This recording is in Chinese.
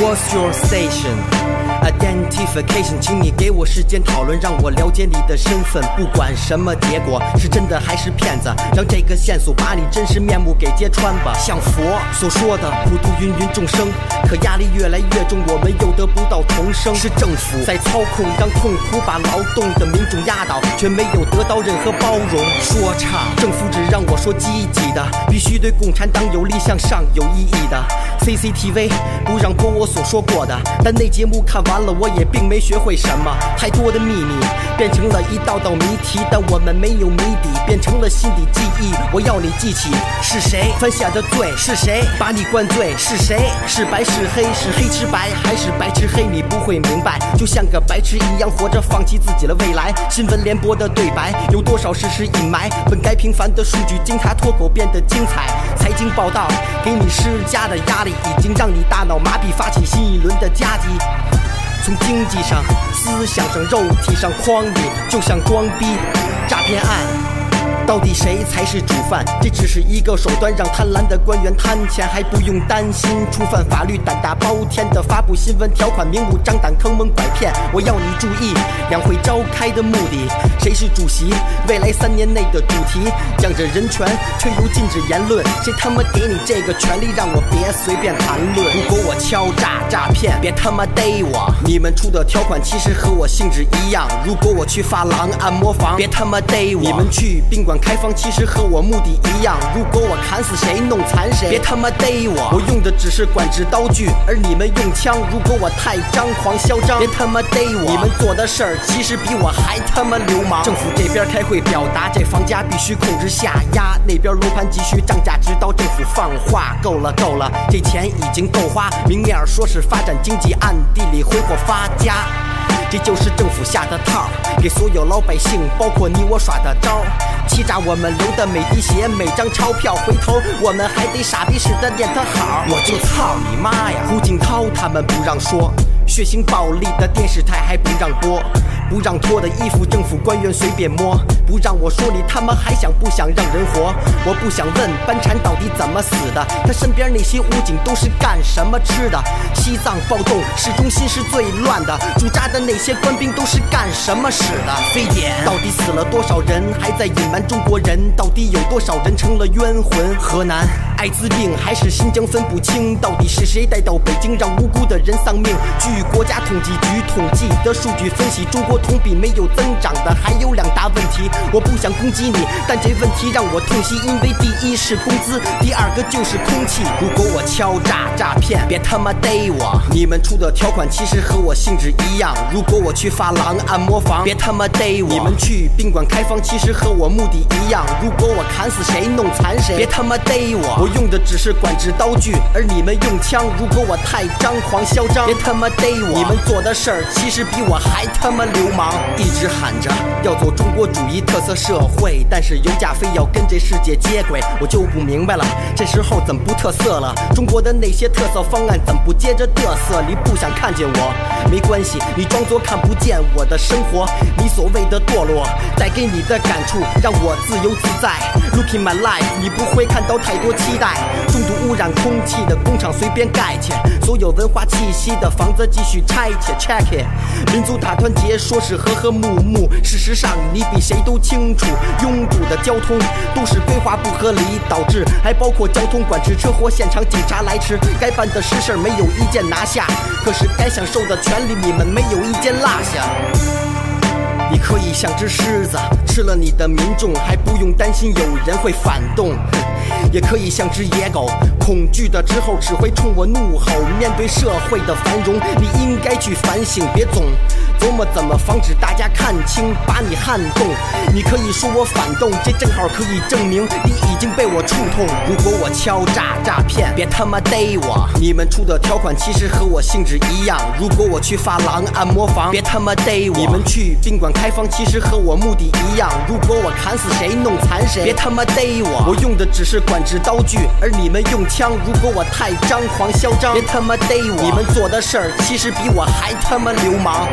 What's your station? Identification，请你给我时间讨论，让我了解你的身份。不管什么结果，是真的还是骗子，让这个线索把你真实面目给揭穿吧。像佛所说的，普度芸芸众生，可压力越来越重，我们又得不到重生。是政府在操控，让痛苦把劳动的民众压倒，却没有得到任何包容。说唱，政府只让我说积极的，必须对共产党有利向上有意义的。C T V 不让播我所说过的，但那节目看完了，我也并没学会什么。太多的秘密变成了一道道谜题，但我们没有谜底，变成了心底记忆。我要你记起是谁犯下的罪，是谁把你灌醉，是谁是白是黑，是黑吃白还是白吃黑？你不会明白，就像个白痴一样活着，放弃自己的未来。新闻联播的对白有多少事实隐瞒？本该平凡的数据，经他脱口变得精彩。财经报道给你施加的压力。已经让你大脑麻痹，发起新一轮的夹击。从经济上、思想上、肉体上诓你，就像装逼。诈骗案，到底谁才是主犯？这只是一个手段，让贪婪的官员贪钱，还不用担心触犯法律，胆大包天的发布新闻条款，明目张胆坑蒙拐骗。我要你注意，两会召开的目的，谁是主席？未来三年内的主题，讲着人权，却又禁止言论。谁他妈给你这个权利，让我别随便谈论？如果我敲诈诈骗，别他妈逮我！你们出的条款其实和我性质一样。如果我去发廊按摩房，别他妈逮我！你们去宾馆开房，其实和我目的一样。如果我砍死谁，弄残谁，别他妈逮我！我用的只是管制刀具，而你们用枪。如果我太张狂嚣张，别他妈逮我！你们做的事儿其实比我还他妈流氓。政府这边开会表达，这房价必须控制下压，那边楼盘急需涨价，直到政府放话，够了够了，这钱已经够花。明面说是发展经济，暗地里挥霍发家。这就是政府下的套，给所有老百姓，包括你我耍的招，欺诈我们流的每滴血，每张钞票，回头我们还得傻逼似的念他好。我就操你妈呀！胡锦涛他们不让说，血腥暴力的电视台还不让播，不让脱的衣服政府官员随便摸，不让我说你他妈还想不想让人活？我不想问班禅到底怎么死的，他身边那些武警都是干什么吃的？西藏暴动市中心是最乱的，驻扎的那些官兵都是干什么使的？非典到底死了多少人？还在隐瞒中国人？到底有多少人成了冤魂？河南艾滋病还是新疆分不清，到底是谁带到北京让无辜的人丧命？据国家统计局统计的数据分析，中国同比没有增长的还有两大问题。我不想攻击你，但这问题让我痛心，因为第一是工资，第二个就是空气。如果我敲诈诈骗，别他妈逮我！你们出的条款其实和我性质一样。如果我去发廊按摩房，别他妈逮我！你们去宾馆开房其实和我目的一样。如果我砍死谁，弄残谁，别他妈逮我！我用的只是管制刀具，而你们用枪。如果我太张狂嚣张，别他妈逮我！你们做的事儿其实比我还他妈流流氓，一直喊着要做中国主义特色社会，但是油价非要跟这世界接轨，我就不明白了，这时候怎么不特色了？中国的那些特色方案怎么不接着嘚瑟？你不想看见我，没关系，你装作看不见我的生活。你所谓的堕落，带给你的感触让我自由自在。Look in my life，你不会看到太多期待。重度污染空气的工厂随便盖起，所有文化气息的房子继续拆起。Check it，民族大团结说是和和睦睦，事实上你比谁都清楚，拥堵的交通都是规划不合理导致，还包括交通管制、车祸现场警察来迟，该办的实事儿没有一件拿下，可是该享受的权利你们没有一件落下。你可以像只狮子，吃了你的民众，还不用担心有人会反动；也可以像只野狗，恐惧的之后只会冲我怒吼。面对社会的繁荣，你应该去反省，别总琢磨怎么防止大家看清，把你撼动。你可以说我反动，这正好可以证明你已经被我触痛。如果我敲诈诈骗，别他妈逮我。你们出的条款其实和我性质一样。如果我去发廊按摩房，别他妈逮我。你们去宾馆开房其实和我目的一样。如果我砍死谁弄残谁，别他妈逮我。我用的只是管制刀具，而你们用枪。如果我太张狂嚣张，别他妈逮我。你们做的事儿其实比我还他妈流氓。